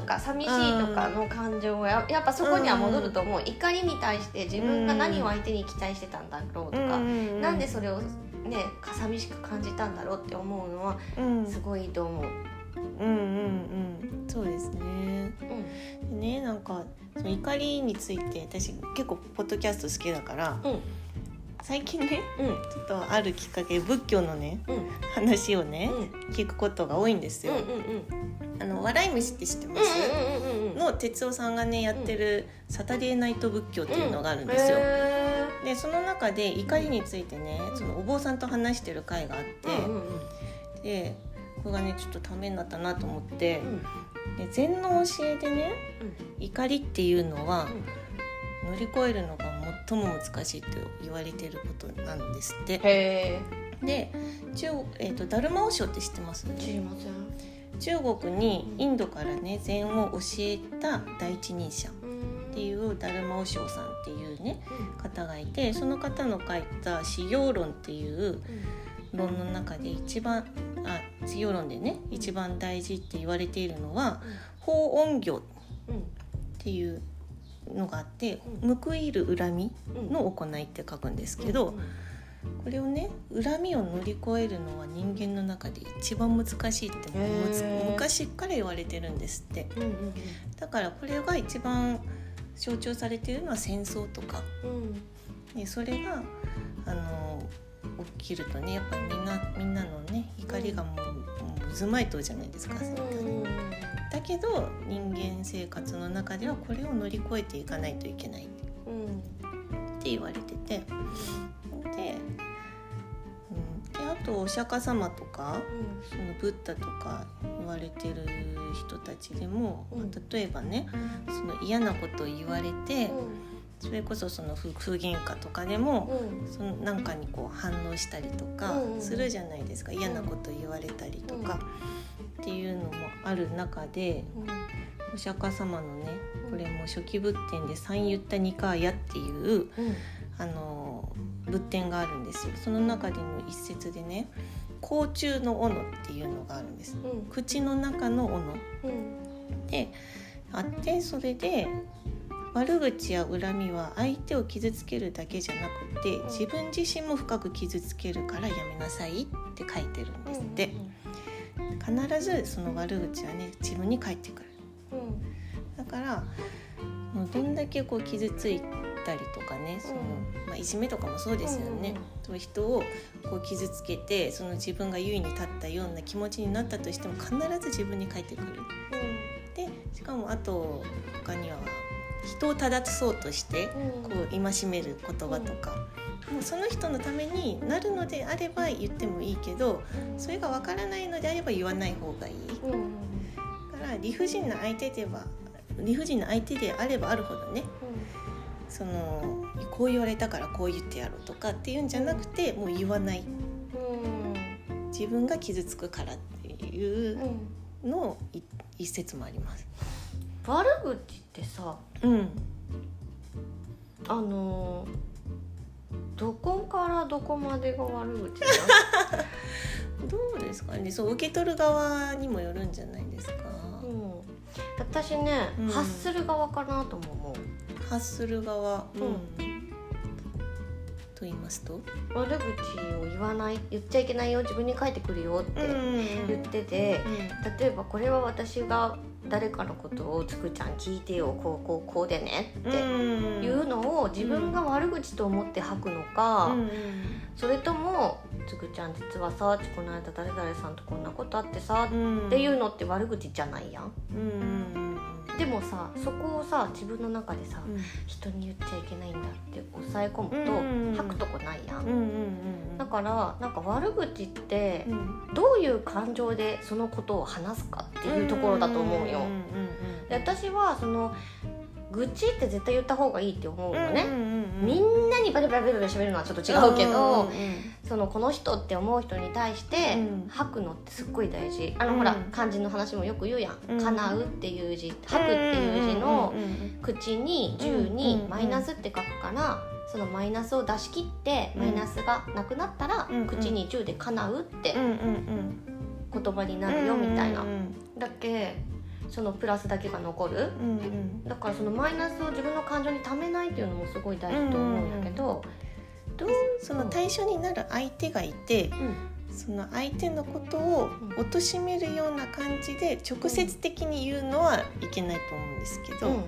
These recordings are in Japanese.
とか寂しいとかの感情はややっぱそこには戻ると思う、怒りに対して自分が何を相手に期待してたんだろうとか、なんでそれをね寂しく感じたんだろうって思うのはすごいいいと思う。うんうんうん。そうですね。うん、ねなんかその怒りについて私結構ポッドキャスト好きだから、うん、最近ね、うん、ちょっとあるきっかけで仏教のね、うん、話をね、聞くことが多いんですよ。うんうんうん、あの笑い飯って知ってます、の哲夫さんがねやってる「サタデーナイト仏教」っていうのがあるんですよ。でその中で怒りについてねそのお坊さんと話してる回があって、でこれがねちょっとためになったなと思って、で禅の教えでね、怒りっていうのは、乗り越えるのが最も難しいと言われてることなんですって。で中えーと、ダルマ和尚って知ってます？知りません中国にインドからね禅を教えた第一人者っていうダルマ和尚さんっていうね、方がいてその方の書いた「修行論」っていう論の中で一番あ修行論でね一番大事って言われているのは「法音行」っていうのがあって「報いる恨み」の行いって書くんですけど。これをね恨みを乗り越えるのは人間の中で一番難しいって昔から言われてるんですって、うんうんうん、だからこれが一番象徴されてるのは戦争とか、うん、でそれがあの起きるとねやっぱりみんなみんなのね怒りがもう,、渦巻いとるじゃないですか、うん、だけど人間生活の中ではこれを乗り越えていかないといけない、うん、って言われててで,、うん、であとお釈迦様とか、うん、そのブッダとか言われてる人たちでも、うん、例えばねその嫌なことを言われて、それこそその不喧嘩とかでも、そのなんかにこう反応したりとかするじゃないですか、嫌なこと言われたりとか、っていうのもある中で、お釈迦様のねこれも初期仏典で「三ユッタニカーヤ」っていう、あの仏典があるんですよ。その中での一節でね「甲虫の斧」っていうのがあるんです。口の中の斧、であってそれで悪口や恨みは相手を傷つけるだけじゃなくて自分自身も深く傷つけるからやめなさいって書いてるんですって、必ずその悪口はね自分に返ってくる、だからもうどんだけこう傷ついたりとかねその、まあ、いじめとかもそうですよね、うん、人をこう傷つけてその自分が優位に立ったような気持ちになったとしても必ず自分に返ってくる。でしかもあと他には人を正そうとしてこう戒める言葉とか、もうその人のためになるのであれば言ってもいいけどそれがわからないのであれば言わない方がいい。だから理不尽な相手では理不尽な相手であればあるほどね、そのこう言われたからこう言ってやろうとかっていうんじゃなくてもう言わない、自分が傷つくからっていうの一説もあります。悪口ってさ、うん、あのどこからどこまでが悪口 どうですかね。そう受け取る側にもよるんじゃないですか、うん、私ね、うん、発する側かなとも思う。発する側うん。と言いますと？悪口を言わない言っちゃいけないよ自分に返ってくるよって言ってて、例えばこれは私が誰かのことをつくちゃん聞いてよこうこうこうでねっていうのを自分が悪口と思って吐くのか、それともつくちゃん実はさこの間誰々さんとこんなことあってさ、っていうのって悪口じゃないやん。でもさそこをさ自分の中でさ、うん、人に言っちゃいけないんだって抑え込むと、吐くとこないやん,、だからなんか悪口ってどういう感情でそのことを話すかっていうところだと思うよ。で私はその愚痴って絶対言った方がいいって思うのね、みんなにバリバリバリバリ喋るのはちょっと違うけど、そのこの人って思う人に対して吐くのってすっごい大事。あの、ほら漢字の話もよく言うやん「叶う」っていう字「吐く」っていう字の口に10にマイナスって書くからそのマイナスを出し切ってマイナスがなくなったら口に10で「叶う」って言葉になるよみたいな。だっけそのプラスだけが残る、うんうん。だからそのマイナスを自分の感情にためないっていうのもすごい大事と思うんやけど、どうその対象になる相手がいてうん。その相手のことを貶めるような感じで直接的に言うのはいけないと思うんですけど、うん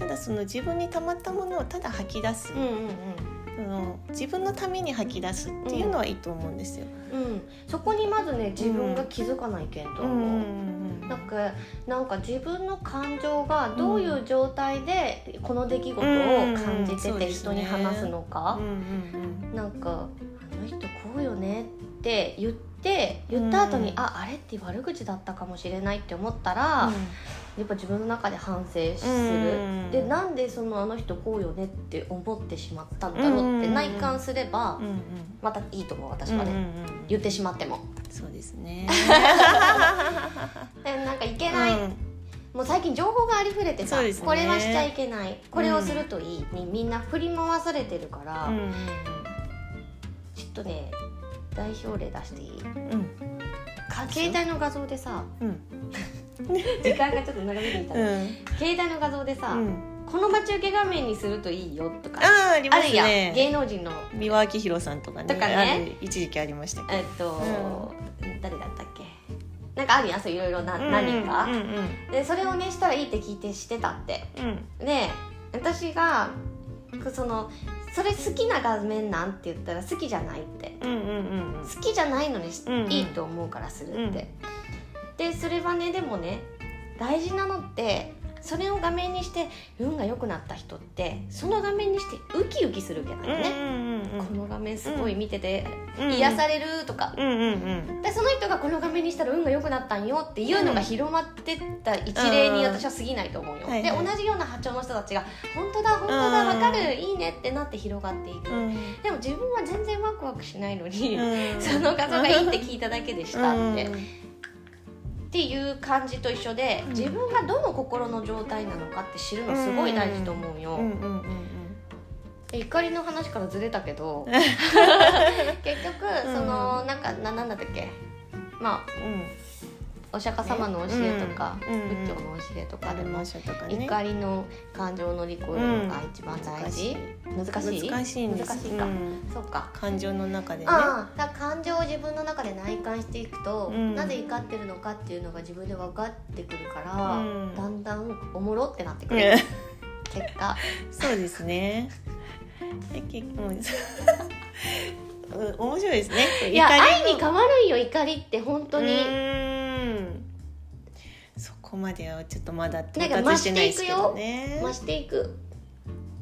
ただその自分に溜まったものをただ吐き出す、うんうんその自分のために吐き出すっていうのはいいと思うんですよ。うん。うんそこにまずね自分が気づかないけんとう。ん。思う。うんなんかなんか自分の感情がどういう状態でこの出来事を感じてうんて人に話すのか。うんうんなんか「あの人こうよね」って言って言った後に「うん。ああれって悪口だったかもしれない」って思ったら、やっぱ自分の中で反省する、うん。でなんでそのあの人こうよねって思ってしまったんだろうってうん。内観すればうんうん。またいいと思う私はね、うんうんうん言ってしまっても。そうですね。でなんかいけない、うん。もう最近情報がありふれてさ、ね。これはしちゃいけない。これをするといい。にみんな振り回されてるから、うんうん。ちょっとね代表例出していい？うん。か携帯の画像でさうん。時間がちょっと長めにいたら、うん。携帯の画像でさ、うん。この待ち受け画面にするといいよとかあーありますや。芸能人の。三輪明宏さんとかねとかね。一時期ありましたけえっと、誰だったっけ？なんかあるやんそういろいろな、ど何か、うんうんでそれをねしたらいいって聞いてしてたって。うん。で私がそのそれ好きな画面なんって言ったら好きじゃないって好きじゃないのにいいと思うからするって、でそれはねでもね大事なのってそれを画面にして運が良くなった人ってその画面にしてウキウキするけないよね、この画面すごい見ててうん。癒されるとか、うんうんうんでその人がこの画面にしたら運が良くなったんよっていうのが広まってった一例に私は過ぎないと思うよ、で同じような波長の人たちが「本当だ本当だうん。わかるいいね」ってなって広がっていく、うん。でも自分は全然ワクワクしないのに、うん。その画像がいいって聞いただけでしたって、うんっていう感じと一緒で、うん。自分がどの心の状態なのかって知るのすごい大事と思うよ、怒りの話からずれたけど 結局うん。そのなんかななんだったっけ？まあうんお釈迦様の教えとか、うん仏教の教えとかでも、怒りの感情を乗り越えるのが一番大事、難しい？難しい難しいか、うん。そうか。感情の中でね。感情を自分の中で内観していくと、うん。なぜ怒ってるのかっていうのが自分で分かってくるから、うん。だんだんおもろってなってくる、うん。結果。そうですね。で結構うん 面白いですね。いや愛に変わるんよ怒りって。本当に、こまではちょっとまだ到達してないですけどね。増していく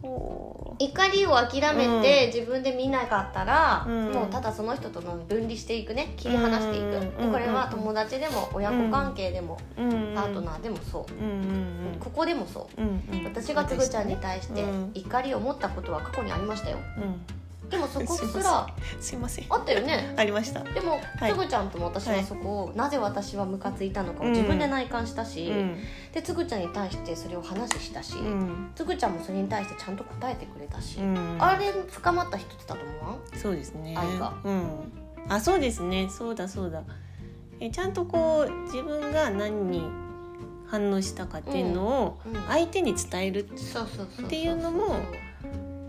ほ怒りを諦めて自分で見なかったら、うん。もうただその人との分離していくね。切り離していく、うんでこれは友達でも親子関係でも、ううんパートナーでもそう、ここでもそう。私がつぐちゃんに対してうん。怒りを持ったことは過去にありましたよ。うんでもそこすら すいません。あったよね。ありました。でも、はい。つぐちゃんとも私はそこを、なぜ私はムカついたのかを自分で内観したし、うん。でつぐちゃんに対してそれを話したし、うん。つぐちゃんもそれに対してちゃんと答えてくれたし、うん。あれ深まった人ってだと思わん？そうですね。愛が。うん。あそうですね。そうだそうだ。えちゃんとこう自分が何に反応したかっていうのをうん。相手に伝える、っていうのも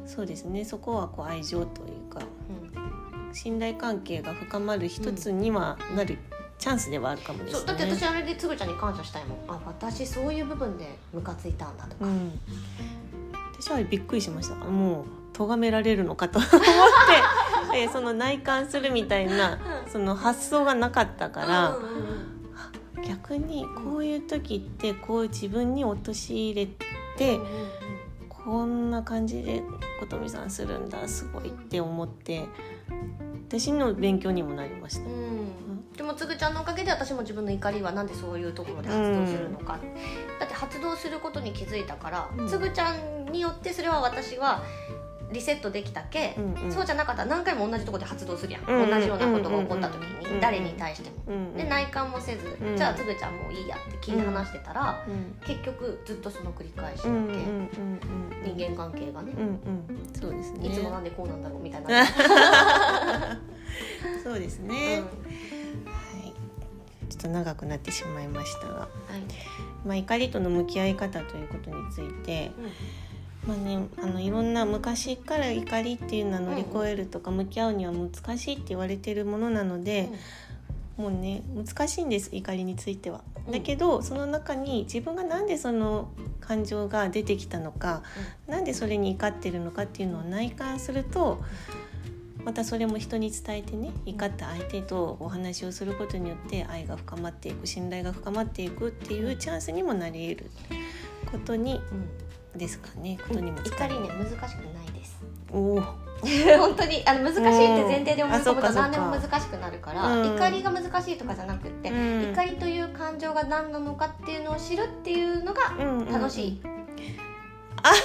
そうですね。そこはこう愛情というかうん。信頼関係が深まる一つにはなるチャンスではあるかもですね。だって私あれでつぐちゃんに感謝したいもん。あ私そういう部分でムカついたんだとか、うん、私はびっくりしました。もう咎められるのかと思って えその内観するみたいなその発想がなかったから、うんうんうん。逆にこういう時ってこう自分に陥れて、うんうんうんこんな感じで琴美さんするんだすごいって思って私の勉強にもなりました。うん。でもつぐちゃんのおかげで私も自分の怒りはなんでそういうところで発動するのか、だって発動することに気づいたから、うん。つぐちゃんによってそれは私はリセットできたけ、うんうん。そうじゃなかったら何回も同じところで発動するやん、うん同じようなことが起こった時うんに誰に対しても。うん。で内観もせず、うん。じゃあつぐちゃんもういいやって切り離してたら、うん。結局ずっとその繰り返しだけ、うんうんうんうん。人間関係がね、うんうん。そうですね。いつもなんでこうなんだろうみたいな、そうですね、はい。ちょっと長くなってしまいましたが、はい。まあ、怒りとの向き合い方ということについて、まあね、あのいろんな昔から怒りっていうのは乗り越えるとか向き合うには難しいって言われてるものなので、もうね難しいんです怒りについては。だけどその中に自分が何でその感情が出てきたのか、うん、なんでそれに怒ってるのかっていうのを内観するとまたそれも人に伝えてね怒った相手とお話をすることによって愛が深まっていく信頼が深まっていくっていうチャンスにもなり得ることに、うん、ですかねことにも怒りね難しくないです。おお 本当にあの難しいって前提で思い込むと何でも難しくなるから、うん、怒りが難しいとかじゃなくて、うん、怒りという感情が何なのかっていうのを知るっていうのが楽しい。うんうん、あ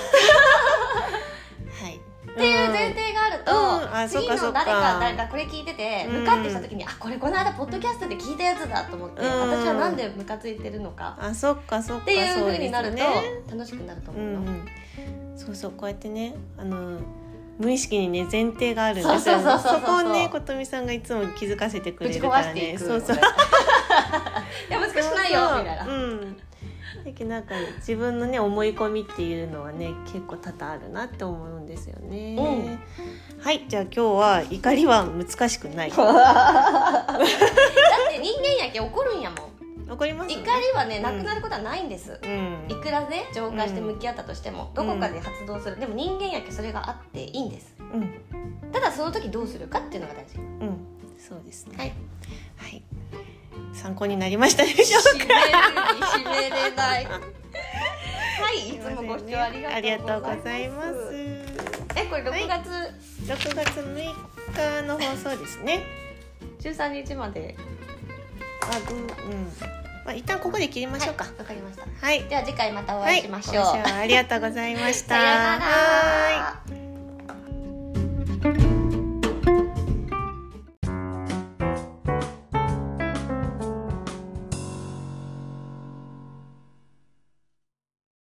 はい っていう前提があると、うん、次の誰か誰かこれ聞いてて向かってした時に、うん、あこれこの間ポッドキャストで聞いたやつだと思って、うん、私はなんでムカついてるのかあそっかそっか。っていうふうになると楽しくなると思うの。そうそうこうやってねあの無意識にね前提があるんですよ、ね、そこをね琴美さんがいつも気づかせてくれるからね。そうそう。いや難しくないよみたいな。うんだけなんか自分のね思い込みっていうのはね結構多々あるなって思うんですよね、うん、はいじゃあ今日は怒りは難しくない。だって人間やけ怒るんやもん。怒ります、ね、怒りはねなくなることはないんです、うん、いくらね浄化して向き合ったとしても、うん、どこかで発動する。でも人間やけそれがあっていいんです、うん、ただその時どうするかっていうのが大事。うん。そうですね。はい、はい参考になりましたでしょうか？締めれない。はいいつもご視聴ありがとうございます。えこれ6月、はい、6月6日の放送ですね。13日まで。あどうん。まあ一旦ここで切りましょうか。わ、はい、かりました。はい。では次回またお会いしましょう、はい、ありがとうございました。さようなら